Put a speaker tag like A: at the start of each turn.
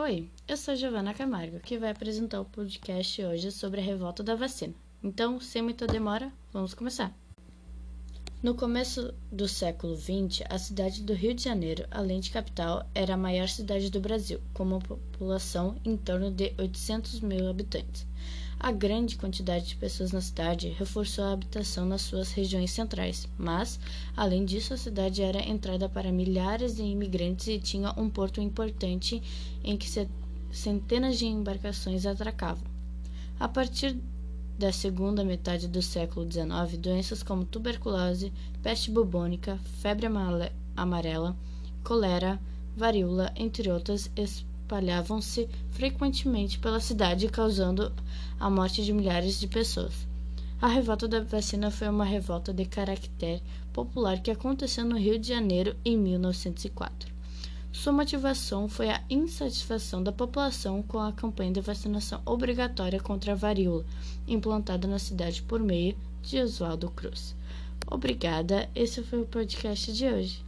A: Oi, eu sou Giovana Camargo, que vai apresentar o podcast hoje sobre a revolta da vacina. Então, sem muita demora, vamos começar. No começo do século XX, a cidade do Rio de Janeiro, além de capital, era a maior cidade do Brasil, com uma população em torno de 800 mil habitantes. A grande quantidade de pessoas na cidade reforçou a habitação nas suas regiões centrais, mas, além disso, a cidade era entrada para milhares de imigrantes e tinha um porto importante em que centenas de embarcações atracavam. A partir da segunda metade do século XIX, doenças como tuberculose, peste bubônica, febre amarela, colera, varíola, entre outras, espalhavam-se frequentemente pela cidade, causando a morte de milhares de pessoas. A revolta da vacina foi uma revolta de caráter popular que aconteceu no Rio de Janeiro em 1904. Sua motivação foi a insatisfação da população com a campanha de vacinação obrigatória contra a varíola, implantada na cidade por meio de Oswaldo Cruz. Obrigada, esse foi o podcast de hoje.